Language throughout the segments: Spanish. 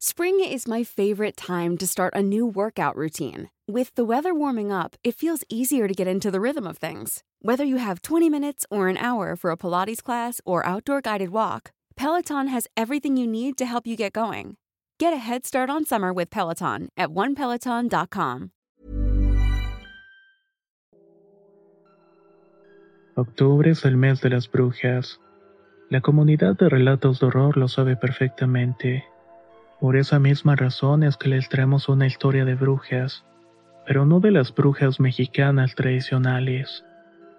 Spring is my favorite time to start a new workout routine. With the weather warming up, it feels easier to get into the rhythm of things. Whether you have 20 minutes or an hour for a Pilates class or outdoor guided walk, Peloton has everything you need to help you get going. Get a head start on summer with Peloton at onepeloton.com. Octubre es el mes de las brujas. La comunidad de relatos de horror lo sabe perfectamente. Por esa misma razón es que les traemos una historia de brujas, pero no de las brujas mexicanas tradicionales,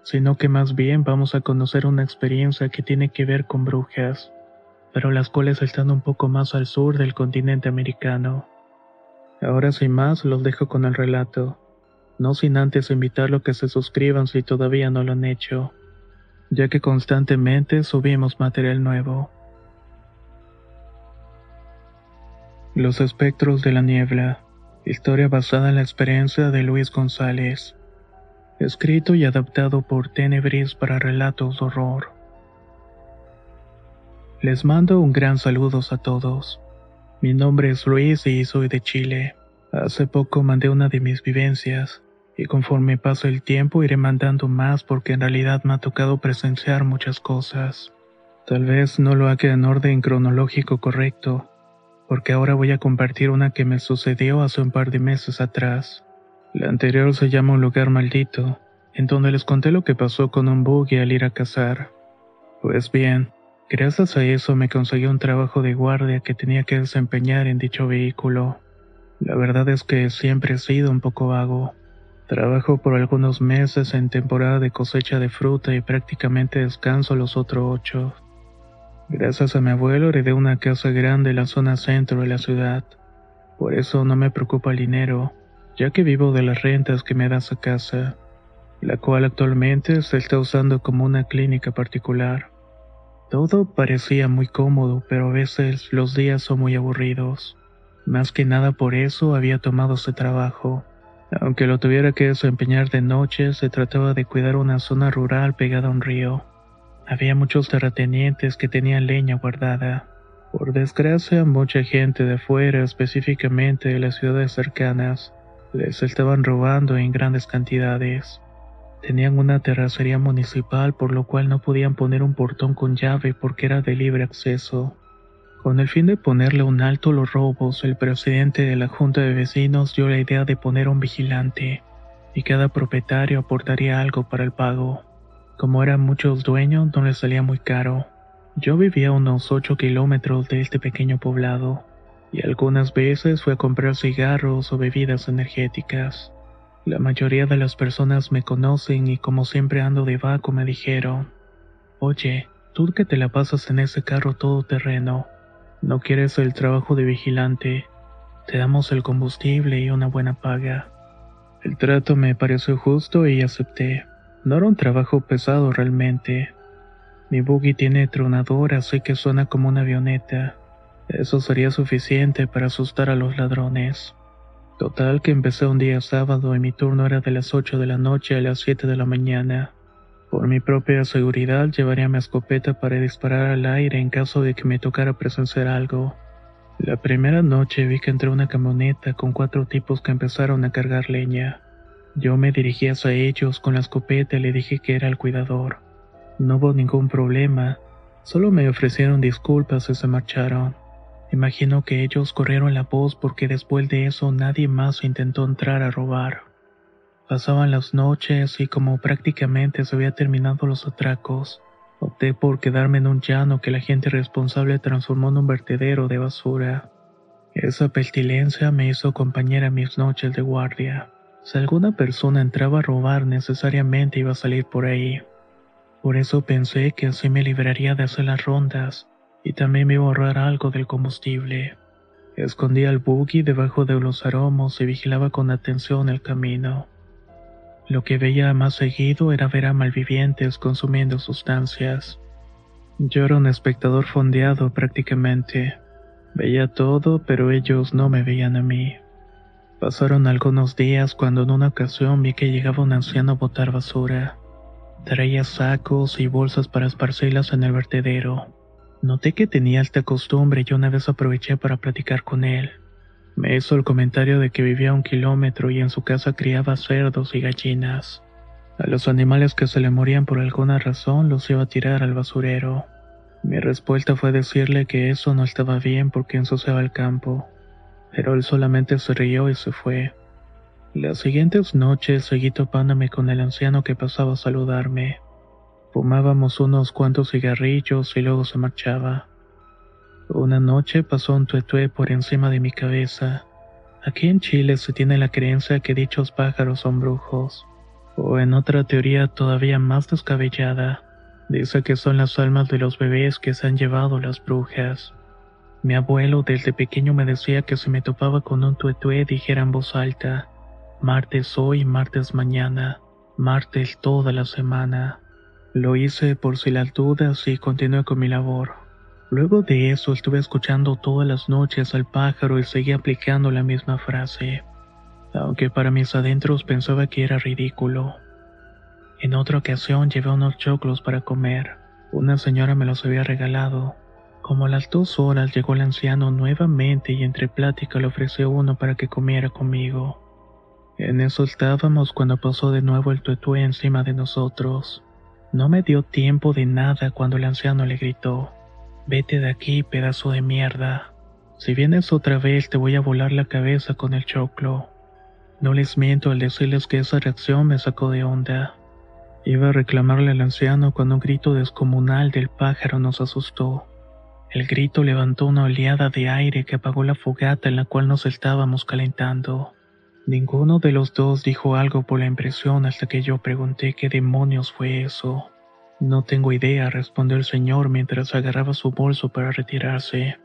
sino que más bien vamos a conocer una experiencia que tiene que ver con brujas, pero las cuales están un poco más al sur del continente americano. Ahora sin más los dejo con el relato, no sin antes invitarlos a que se suscriban si todavía no lo han hecho, ya que constantemente subimos material nuevo. Los espectros de la niebla. Historia basada en la experiencia de Luis González. Escrito y adaptado por Tenebris para relatos de horror. Les mando un gran saludo a todos. Mi nombre es Luis y soy de Chile. Hace poco mandé una de mis vivencias, y conforme pasa el tiempo iré mandando más porque en realidad me ha tocado presenciar muchas cosas. Tal vez no lo haga en orden cronológico correcto, porque ahora voy a compartir una que me sucedió hace un par de meses atrás. La anterior se llama Un lugar maldito, en donde les conté lo que pasó con un buggy al ir a cazar. Pues bien, gracias a eso me conseguí un trabajo de guardia que tenía que desempeñar en dicho vehículo. La verdad es que siempre he sido un poco vago. Trabajo por algunos meses en temporada de cosecha de fruta y prácticamente descanso los otros ocho. Gracias a mi abuelo heredé una casa grande en la zona centro de la ciudad. Por eso no me preocupa el dinero, ya que vivo de las rentas que me da esa casa, la cual actualmente se está usando como una clínica particular. Todo parecía muy cómodo, pero a veces los días son muy aburridos. Más que nada por eso había tomado ese trabajo. Aunque lo tuviera que desempeñar de noche, se trataba de cuidar una zona rural pegada a un río. Había muchos terratenientes que tenían leña guardada. Por desgracia, mucha gente de fuera, específicamente de las ciudades cercanas, les estaban robando en grandes cantidades. Tenían una terracería municipal por lo cual no podían poner un portón con llave porque era de libre acceso. Con el fin de ponerle un alto a los robos, el presidente de la Junta de Vecinos dio la idea de poner un vigilante, y cada propietario aportaría algo para el pago. Como eran muchos dueños, no les salía muy caro. Yo vivía a unos 8 kilómetros de este pequeño poblado, y algunas veces fui a comprar cigarros o bebidas energéticas. La mayoría de las personas me conocen y como siempre ando de vaco me dijeron, Oye, tú que te la pasas en ese carro todo terreno, no quieres el trabajo de vigilante, te damos el combustible y una buena paga. El trato me pareció justo y acepté. No era un trabajo pesado realmente. Mi buggy tiene tronador, así que suena como una avioneta. Eso sería suficiente para asustar a los ladrones. Total que empecé un día sábado y mi turno era de las 8 de la noche a las 7 de la mañana. Por mi propia seguridad llevaría mi escopeta para disparar al aire en caso de que me tocara presenciar algo. La primera noche vi que entró una camioneta con cuatro tipos que empezaron a cargar leña. Yo me dirigí hacia ellos con la escopeta y le dije que era el cuidador. No hubo ningún problema, solo me ofrecieron disculpas y se marcharon. Imagino que ellos corrieron la voz porque después de eso nadie más intentó entrar a robar. Pasaban las noches y como prácticamente se había terminado los atracos, opté por quedarme en un llano que la gente responsable transformó en un vertedero de basura. Esa pestilencia me hizo compañera mis noches de guardia. Si alguna persona entraba a robar necesariamente iba a salir por ahí. Por eso pensé que así me libraría de hacer las rondas y también me iba a ahorrar algo del combustible. Escondía el buggy debajo de los aromos y vigilaba con atención el camino. Lo que veía más seguido era ver a malvivientes consumiendo sustancias. Yo era un espectador fondeado prácticamente. Veía todo, pero ellos no me veían a mí. Pasaron algunos días cuando en una ocasión vi que llegaba un anciano a botar basura. Traía sacos y bolsas para esparcirlas en el vertedero. Noté que tenía esta costumbre y una vez aproveché para platicar con él. Me hizo el comentario de que vivía a un kilómetro y en su casa criaba cerdos y gallinas. A los animales que se le morían por alguna razón los iba a tirar al basurero. Mi respuesta fue decirle que eso no estaba bien porque ensuciaba el campo, pero él solamente se rió y se fue. Las siguientes noches seguí topándome con el anciano que pasaba a saludarme. Fumábamos unos cuantos cigarrillos y luego se marchaba. Una noche pasó un tuetué por encima de mi cabeza. Aquí en Chile se tiene la creencia que dichos pájaros son brujos. O en otra teoría todavía más descabellada, dice que son las almas de los bebés que se han llevado las brujas. Mi abuelo desde pequeño me decía que si me topaba con un tuetué dijera en voz alta, martes hoy, martes mañana, martes toda la semana. Lo hice por si las dudas y continué con mi labor. Luego de eso estuve escuchando todas las noches al pájaro y seguí aplicando la misma frase, aunque para mis adentros pensaba que era ridículo. En otra ocasión llevé unos choclos para comer. Una señora me los había regalado. Como a las dos horas llegó el anciano nuevamente y entre plática le ofreció uno para que comiera conmigo. En eso estábamos cuando pasó de nuevo el tuetué encima de nosotros. No me dio tiempo de nada cuando el anciano le gritó, Vete de aquí, pedazo de mierda. Si vienes otra vez te voy a volar la cabeza con el choclo. No les miento al decirles que esa reacción me sacó de onda. Iba a reclamarle al anciano cuando un grito descomunal del pájaro nos asustó. El grito levantó una oleada de aire que apagó la fogata en la cual nos estábamos calentando. Ninguno de los dos dijo algo por la impresión hasta que yo pregunté qué demonios fue eso. No tengo idea, respondió el señor mientras agarraba su bolso para retirarse.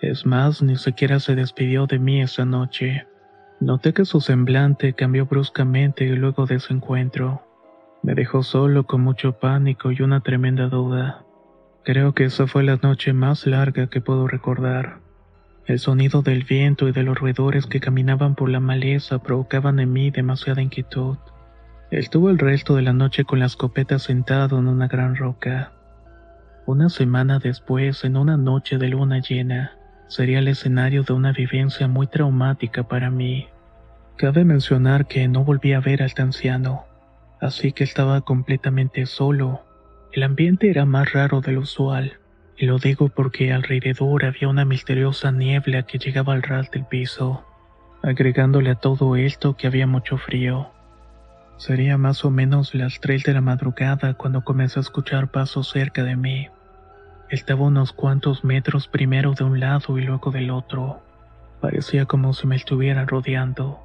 Es más, ni siquiera se despidió de mí esa noche. Noté que su semblante cambió bruscamente luego de ese encuentro. Me dejó solo con mucho pánico y una tremenda duda. Creo que esa fue la noche más larga que puedo recordar. El sonido del viento y de los roedores que caminaban por la maleza provocaban en mí demasiada inquietud. Estuvo el resto de la noche con la escopeta sentado en una gran roca. Una semana después, en una noche de luna llena, sería el escenario de una vivencia muy traumática para mí. Cabe mencionar que no volví a ver al anciano, así que estaba completamente solo. El ambiente era más raro de lo usual. Y lo digo porque alrededor había una misteriosa niebla que llegaba al ras del piso, agregándole a todo esto que había mucho frío. Sería más o menos las 3 de la madrugada cuando comencé a escuchar pasos cerca de mí. Estaba unos cuantos metros primero de un lado y luego del otro. Parecía como si me estuvieran rodeando.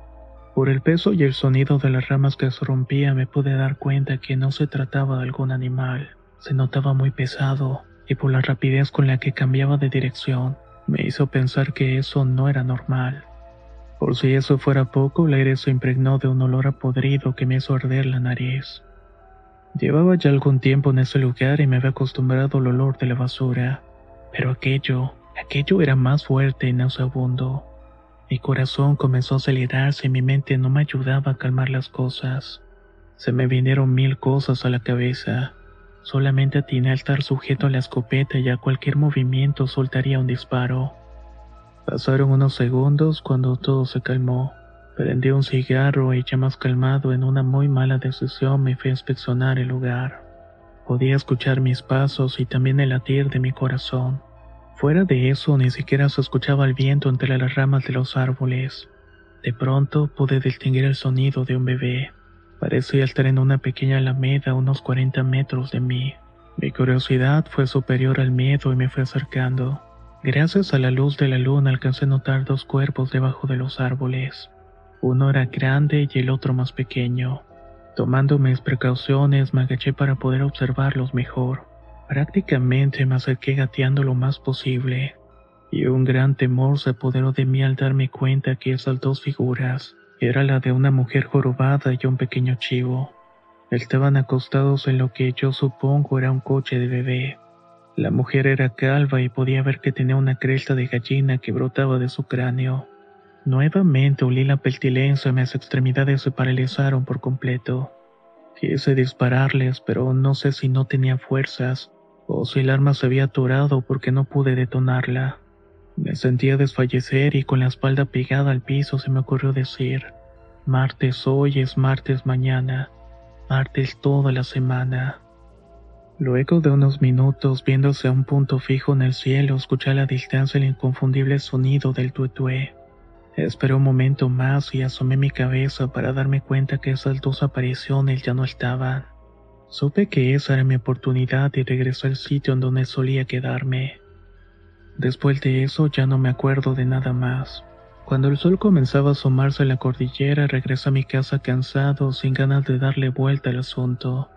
Por el peso y el sonido de las ramas que se rompían me pude dar cuenta que no se trataba de algún animal. Se notaba muy pesado y por la rapidez con la que cambiaba de dirección, me hizo pensar que eso no era normal. Por si eso fuera poco, el aire se impregnó de un olor a podrido que me hizo arder la nariz. Llevaba ya algún tiempo en ese lugar y me había acostumbrado al olor de la basura, pero aquello, aquello era más fuerte y nauseabundo. Mi corazón comenzó a acelerarse y mi mente no me ayudaba a calmar las cosas. Se me vinieron mil cosas a la cabeza. Solamente atiné a estar sujeto a la escopeta y a cualquier movimiento soltaría un disparo. Pasaron unos segundos cuando todo se calmó. Prendí un cigarro y ya más calmado en una muy mala decisión me fui a inspeccionar el lugar. Podía escuchar mis pasos y también el latir de mi corazón. Fuera de eso ni siquiera se escuchaba el viento entre las ramas de los árboles. De pronto pude distinguir el sonido de un bebé. Parecía estar en una pequeña alameda a unos 40 metros de mí. Mi curiosidad fue superior al miedo y me fue acercando. Gracias a la luz de la luna alcancé a notar dos cuerpos debajo de los árboles. Uno era grande y el otro más pequeño. Tomando mis precauciones me agaché para poder observarlos mejor. Prácticamente me acerqué gateando lo más posible, y un gran temor se apoderó de mí al darme cuenta que esas dos figuras era la de una mujer jorobada y un pequeño chivo. Estaban acostados en lo que yo supongo era un coche de bebé. La mujer era calva y podía ver que tenía una cresta de gallina que brotaba de su cráneo. Nuevamente olí la pestilencia y mis extremidades se paralizaron por completo. Quise dispararles, pero no sé si no tenía fuerzas o si el arma se había atorado porque no pude detonarla. Me sentía desfallecer y con la espalda pegada al piso se me ocurrió decir, martes hoy es martes mañana, martes toda la semana. Luego de unos minutos viéndose a un punto fijo en el cielo, escuché a la distancia el inconfundible sonido del tuetué. Esperé un momento más y asomé mi cabeza para darme cuenta que esas dos apariciones ya no estaban. Supe que esa era mi oportunidad y regresé al sitio en donde solía quedarme. Después de eso ya no me acuerdo de nada más. Cuando el sol comenzaba a asomarse en la cordillera, regresé a mi casa cansado, sin ganas de darle vuelta al asunto.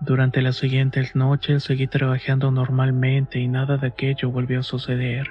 Durante las siguientes noches seguí trabajando normalmente y nada de aquello volvió a suceder.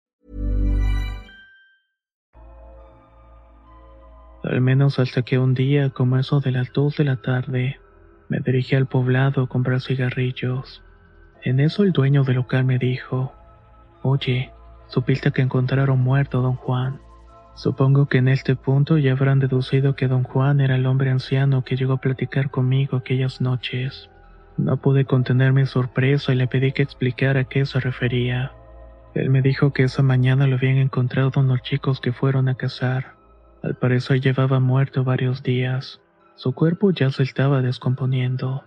al menos hasta que un día, como eso de las dos de la tarde, me dirigí al poblado a comprar cigarrillos. En eso el dueño del local me dijo, Oye, supiste que encontraron muerto a don Juan. Supongo que en este punto ya habrán deducido que don Juan era el hombre anciano que llegó a platicar conmigo aquellas noches. No pude contener mi sorpresa y le pedí que explicara a qué se refería. Él me dijo que esa mañana lo habían encontrado unos chicos que fueron a cazar. Al parecer llevaba muerto varios días. Su cuerpo ya se estaba descomponiendo.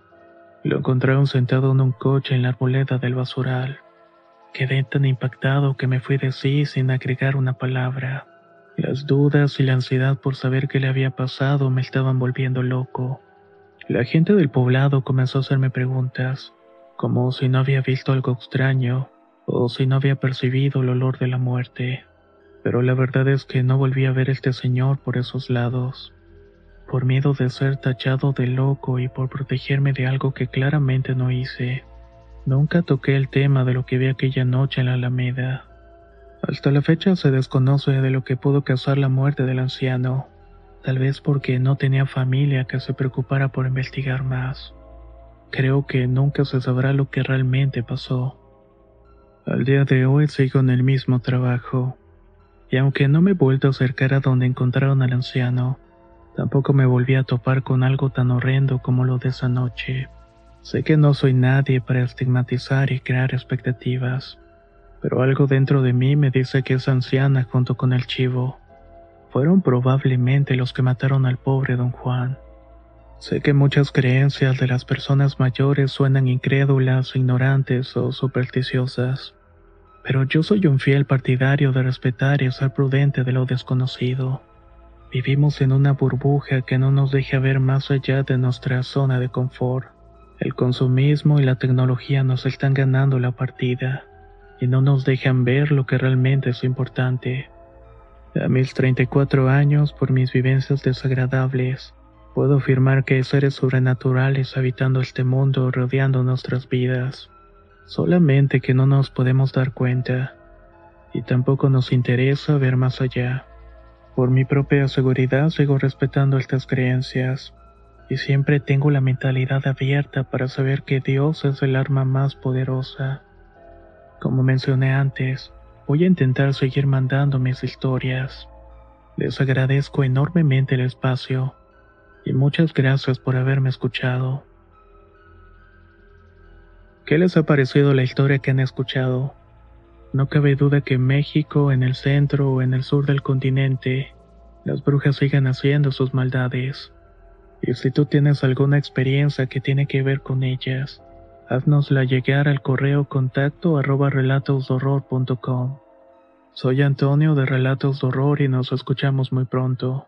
Lo encontraron sentado en un coche en la arboleda del basural. Quedé tan impactado que me fui de sí sin agregar una palabra. Las dudas y la ansiedad por saber qué le había pasado me estaban volviendo loco. La gente del poblado comenzó a hacerme preguntas, como si no había visto algo extraño o si no había percibido el olor de la muerte pero la verdad es que no volví a ver a este señor por esos lados. Por miedo de ser tachado de loco y por protegerme de algo que claramente no hice, nunca toqué el tema de lo que vi aquella noche en la Alameda. Hasta la fecha se desconoce de lo que pudo causar la muerte del anciano, tal vez porque no tenía familia que se preocupara por investigar más. Creo que nunca se sabrá lo que realmente pasó. Al día de hoy sigo en el mismo trabajo y aunque no me he vuelto a acercar a donde encontraron al anciano, tampoco me volví a topar con algo tan horrendo como lo de esa noche. Sé que no soy nadie para estigmatizar y crear expectativas, pero algo dentro de mí me dice que esa anciana junto con el chivo fueron probablemente los que mataron al pobre don Juan. Sé que muchas creencias de las personas mayores suenan incrédulas, ignorantes o supersticiosas, pero yo soy un fiel partidario de respetar y ser prudente de lo desconocido. Vivimos en una burbuja que no nos deja ver más allá de nuestra zona de confort. El consumismo y la tecnología nos están ganando la partida y no nos dejan ver lo que realmente es importante. A mis 34 años, por mis vivencias desagradables, puedo afirmar que hay seres sobrenaturales habitando este mundo rodeando nuestras vidas solamente que no nos podemos dar cuenta, y tampoco nos interesa ver más allá. Por mi propia seguridad sigo respetando estas creencias, y siempre tengo la mentalidad abierta para saber que Dios es el arma más poderosa. Como mencioné antes, voy a intentar seguir mandando mis historias. Les agradezco enormemente el espacio, y muchas gracias por haberme escuchado. ¿Qué les ha parecido la historia que han escuchado? No cabe duda que en México, en el centro o en el sur del continente, las brujas siguen haciendo sus maldades. Y si tú tienes alguna experiencia que tiene que ver con ellas, haznosla llegar al correo contacto arroba relatosdorror.com. Soy Antonio de Relatos de Horror y nos escuchamos muy pronto.